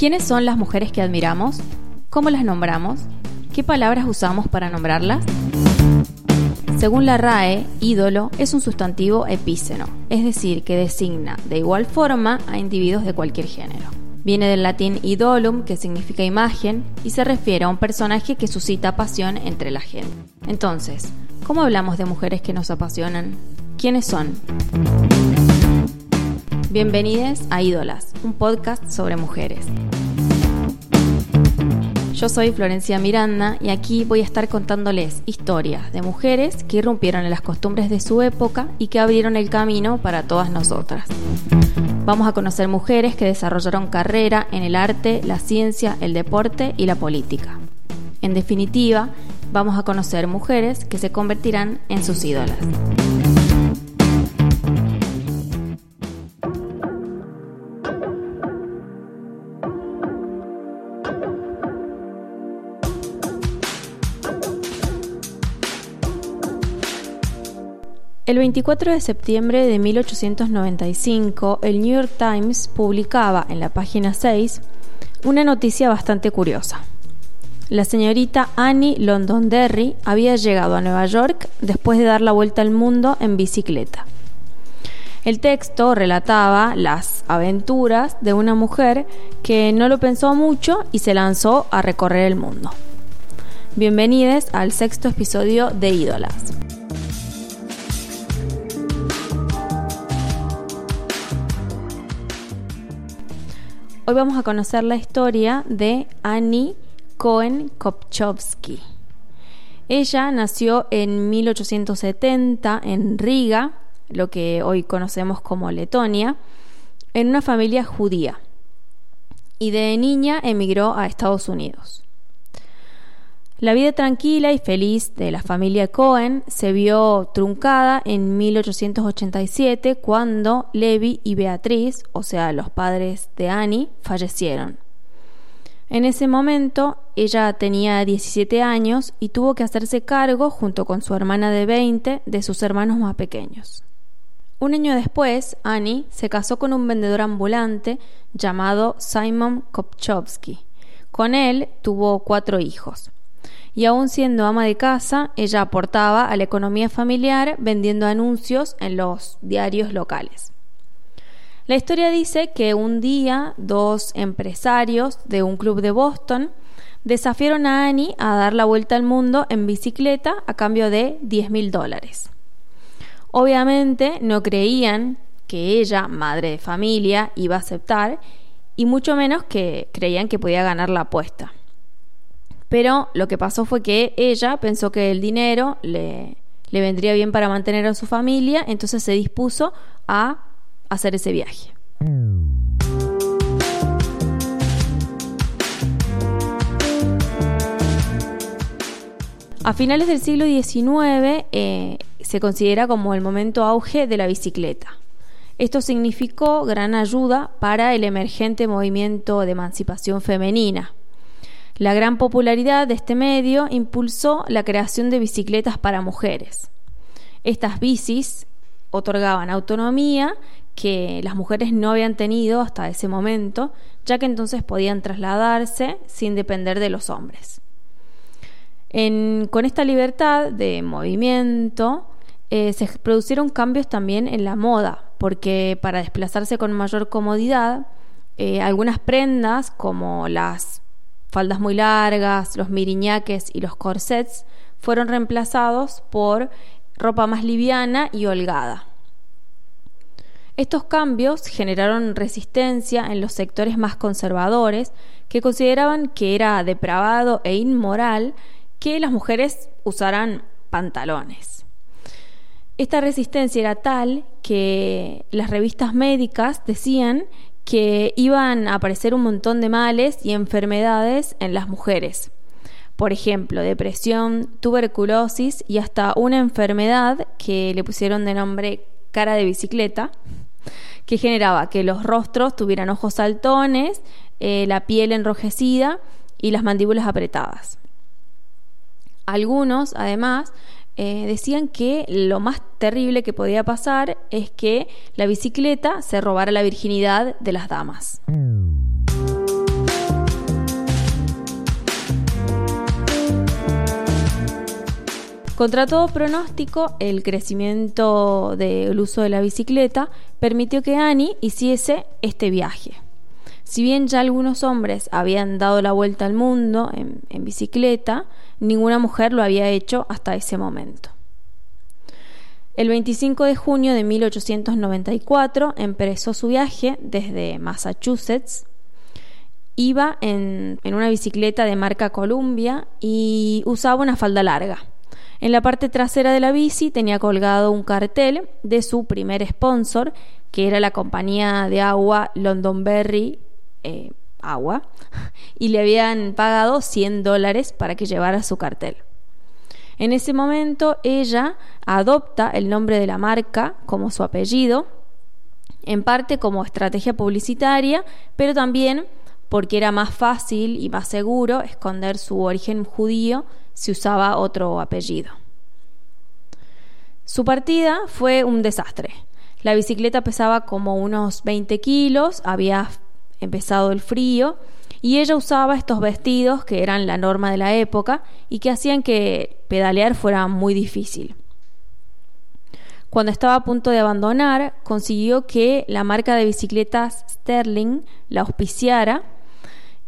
¿Quiénes son las mujeres que admiramos? ¿Cómo las nombramos? ¿Qué palabras usamos para nombrarlas? Según la RAE, ídolo es un sustantivo epíceno, es decir, que designa de igual forma a individuos de cualquier género. Viene del latín idolum, que significa imagen, y se refiere a un personaje que suscita pasión entre la gente. Entonces, ¿cómo hablamos de mujeres que nos apasionan? ¿Quiénes son? Bienvenidos a Ídolas, un podcast sobre mujeres. Yo soy Florencia Miranda y aquí voy a estar contándoles historias de mujeres que irrumpieron en las costumbres de su época y que abrieron el camino para todas nosotras. Vamos a conocer mujeres que desarrollaron carrera en el arte, la ciencia, el deporte y la política. En definitiva, vamos a conocer mujeres que se convertirán en sus ídolas. El 24 de septiembre de 1895, el New York Times publicaba en la página 6 una noticia bastante curiosa. La señorita Annie Londonderry había llegado a Nueva York después de dar la vuelta al mundo en bicicleta. El texto relataba las aventuras de una mujer que no lo pensó mucho y se lanzó a recorrer el mundo. Bienvenidos al sexto episodio de Ídolas. Hoy vamos a conocer la historia de Annie Cohen Kopchowski. Ella nació en 1870 en Riga, lo que hoy conocemos como Letonia, en una familia judía y de niña emigró a Estados Unidos. La vida tranquila y feliz de la familia Cohen se vio truncada en 1887 cuando Levi y Beatriz, o sea, los padres de Annie, fallecieron. En ese momento ella tenía 17 años y tuvo que hacerse cargo, junto con su hermana de 20, de sus hermanos más pequeños. Un año después, Annie se casó con un vendedor ambulante llamado Simon Kopchowski. Con él tuvo cuatro hijos y aún siendo ama de casa, ella aportaba a la economía familiar vendiendo anuncios en los diarios locales. La historia dice que un día dos empresarios de un club de Boston desafiaron a Annie a dar la vuelta al mundo en bicicleta a cambio de 10 mil dólares. Obviamente no creían que ella, madre de familia, iba a aceptar y mucho menos que creían que podía ganar la apuesta. Pero lo que pasó fue que ella pensó que el dinero le, le vendría bien para mantener a su familia, entonces se dispuso a hacer ese viaje. A finales del siglo XIX eh, se considera como el momento auge de la bicicleta. Esto significó gran ayuda para el emergente movimiento de emancipación femenina. La gran popularidad de este medio impulsó la creación de bicicletas para mujeres. Estas bicis otorgaban autonomía que las mujeres no habían tenido hasta ese momento, ya que entonces podían trasladarse sin depender de los hombres. con esta libertad de movimiento eh, se produjeron cambios también en la moda, porque para desplazarse con mayor comodidad, eh, algunas prendas como las faldas muy largas, los miriñaques y los corsets fueron reemplazados por ropa más liviana y holgada. Estos cambios generaron resistencia en los sectores más conservadores que consideraban que era depravado e inmoral que las mujeres usaran pantalones. Esta resistencia era tal que las revistas médicas decían que iban a aparecer un montón de males y enfermedades en las mujeres. Por ejemplo, depresión, tuberculosis y hasta una enfermedad que le pusieron de nombre cara de bicicleta, que generaba que los rostros tuvieran ojos saltones, eh, la piel enrojecida y las mandíbulas apretadas. Algunos, además, eh, decían que lo más terrible que podía pasar es que la bicicleta se robara la virginidad de las damas. Contra todo pronóstico, el crecimiento del uso de la bicicleta permitió que Annie hiciese este viaje. Si bien ya algunos hombres habían dado la vuelta al mundo en, en bicicleta, ninguna mujer lo había hecho hasta ese momento. El 25 de junio de 1894 empezó su viaje desde Massachusetts. Iba en, una bicicleta de marca Columbia y usaba una falda larga. En la parte trasera de la bici tenía colgado un cartel de su primer sponsor, que era la compañía de agua Londonberry eh, Agua, y le habían pagado 100 dólares para que llevara su cartel. En ese momento ella adopta el nombre de la marca como su apellido, en parte como estrategia publicitaria, pero también porque era más fácil y más seguro esconder su origen judío si usaba otro apellido. Su partida fue un desastre. La bicicleta pesaba como unos 20 kilos, había empezado el frío y ella usaba estos vestidos que eran la norma de la época y que hacían que pedalear fuera muy difícil. Cuando estaba a punto de abandonar, consiguió que la marca de bicicletas Sterling la auspiciara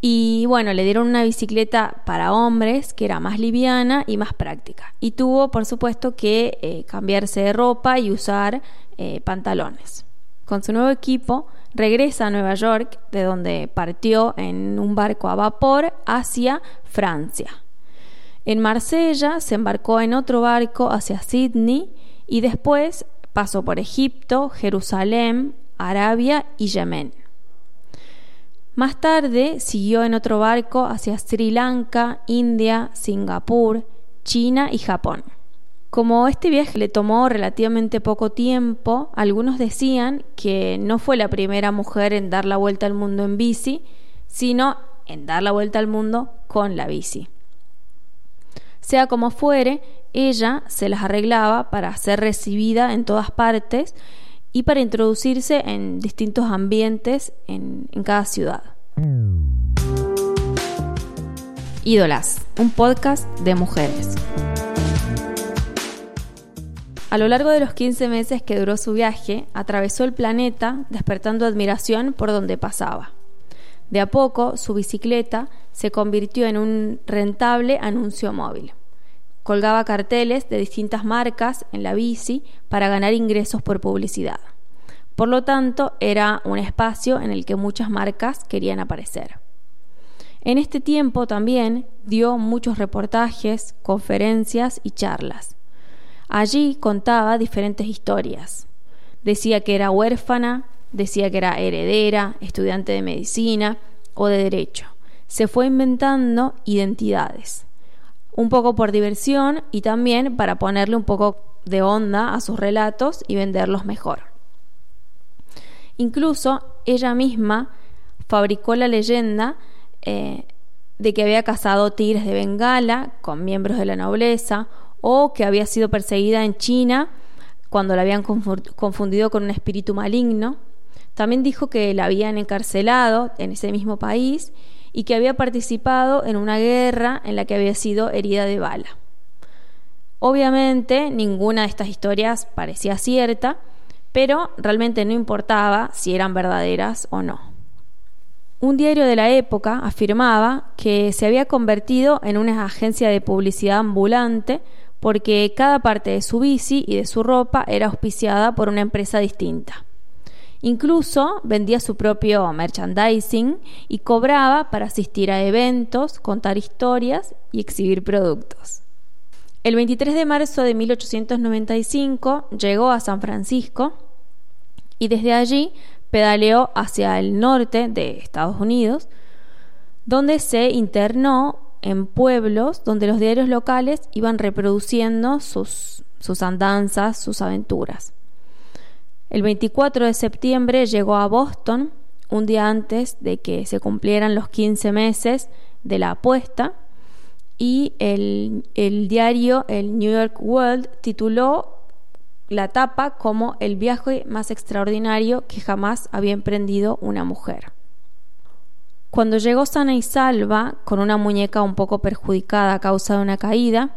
y bueno, le dieron una bicicleta para hombres que era más liviana y más práctica. Y tuvo, por supuesto, que eh, cambiarse de ropa y usar eh, pantalones. Con su nuevo equipo, regresa a Nueva York, de donde partió en un barco a vapor hacia Francia. En Marsella se embarcó en otro barco hacia Sydney y después pasó por Egipto, Jerusalén, Arabia y Yemen. Más tarde siguió en otro barco hacia Sri Lanka, India, Singapur, China y Japón. Como este viaje le tomó relativamente poco tiempo, algunos decían que no fue la primera mujer en dar la vuelta al mundo en bici, sino en dar la vuelta al mundo con la bici. Sea como fuere, ella se las arreglaba para ser recibida en todas partes y para introducirse en distintos ambientes en, cada ciudad. Ídolas, un podcast de mujeres. A lo largo de los 15 meses que duró su viaje, atravesó el planeta despertando admiración por donde pasaba. De a poco, su bicicleta se convirtió en un rentable anuncio móvil. Colgaba carteles de distintas marcas en la bici para ganar ingresos por publicidad. Por lo tanto, era un espacio en el que muchas marcas querían aparecer. En este tiempo también dio muchos reportajes, conferencias y charlas. Allí contaba diferentes historias. Decía que era huérfana, decía que era heredera, estudiante de medicina o de derecho. Se fue inventando identidades, un poco por diversión y también para ponerle un poco de onda a sus relatos y venderlos mejor. Incluso ella misma fabricó la leyenda eh, de que había cazado tigres de Bengala con miembros de la nobleza o que había sido perseguida en China cuando la habían confundido con un espíritu maligno. También dijo que la habían encarcelado en ese mismo país y que había participado en una guerra en la que había sido herida de bala. Obviamente ninguna de estas historias parecía cierta, pero realmente no importaba si eran verdaderas o no. Un diario de la época afirmaba que se había convertido en una agencia de publicidad ambulante porque cada parte de su bici y de su ropa era auspiciada por una empresa distinta. Incluso vendía su propio merchandising y cobraba para asistir a eventos, contar historias y exhibir productos. El 23 de marzo de 1895 llegó a San Francisco y desde allí pedaleó hacia el norte de Estados Unidos, donde se internó en pueblos donde los diarios locales iban reproduciendo sus, sus andanzas, sus aventuras. El 24 de septiembre llegó a Boston, un día antes de que se cumplieran los 15 meses de la apuesta, y el, el diario, el New York World, tituló la tapa como el viaje más extraordinario que jamás había emprendido una mujer. Cuando llegó sana y salva, con una muñeca un poco perjudicada a causa de una caída,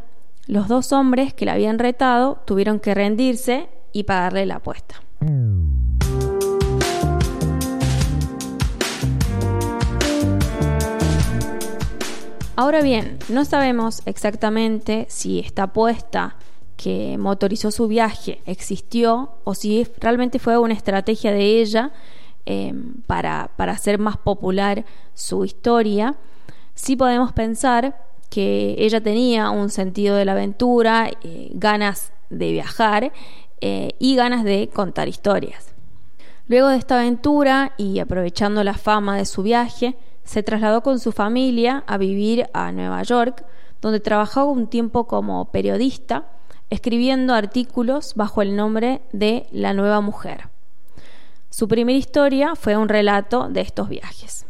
Los dos hombres que la habían retado tuvieron que rendirse y pagarle la apuesta. Ahora bien, no sabemos exactamente si esta apuesta que motorizó su viaje existió o si realmente fue una estrategia de ella eh, para, hacer más popular su historia. Sí podemos pensar que ella tenía un sentido de la aventura, eh, ganas de viajar eh, y ganas de contar historias. Luego de esta aventura y aprovechando la fama de su viaje, se trasladó con su familia a vivir a Nueva York, donde trabajó un tiempo como periodista, escribiendo artículos bajo el nombre de La Nueva Mujer. Su primera historia fue un relato de estos viajes.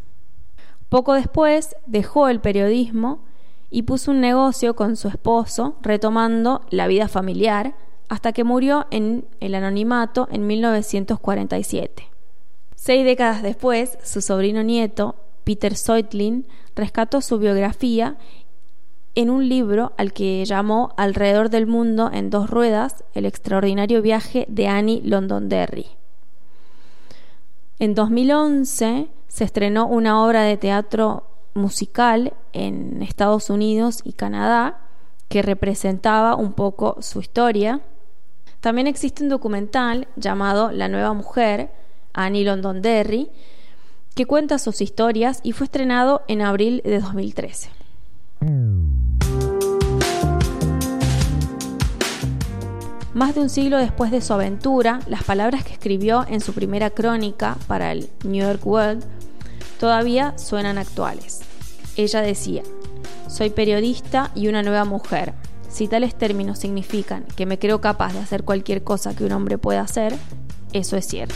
Poco después dejó el periodismo y puso un negocio con su esposo, retomando la vida familiar, hasta que murió en el anonimato en 1947. Seis décadas después, su sobrino nieto, Peter Seutlin rescató su biografía en un libro al que llamó Alrededor del mundo en dos ruedas, el extraordinario viaje de Annie Londonderry. En 2011 se estrenó una obra de teatro musical en Estados Unidos y Canadá que representaba un poco su historia. También existe un documental llamado La nueva mujer, Annie Londonderry, que cuenta sus historias y fue estrenado en abril de 2013. Más de un siglo después de su aventura, las palabras que escribió en su primera crónica para el New York World todavía suenan actuales. Ella decía, soy periodista y una nueva mujer. Si tales términos significan que me creo capaz de hacer cualquier cosa que un hombre pueda hacer, eso es cierto.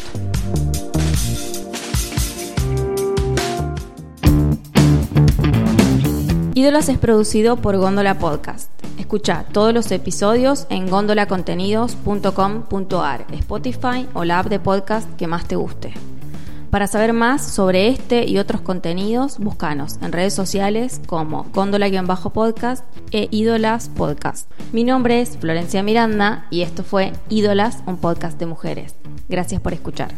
Ídolas es producido por Góndola Podcast. Escucha todos los episodios en gondolacontenidos.com.ar, Spotify o la app de podcast que más te guste. Para saber más sobre este y otros contenidos, búscanos en redes sociales como Góndola-podcast e Ídolas Podcast. Mi nombre es Florencia Miranda y esto fue Ídolas, un podcast de mujeres. Gracias por escuchar.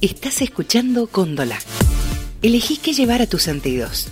Estás escuchando Cóndola. Elegí qué llevar a tus sentidos.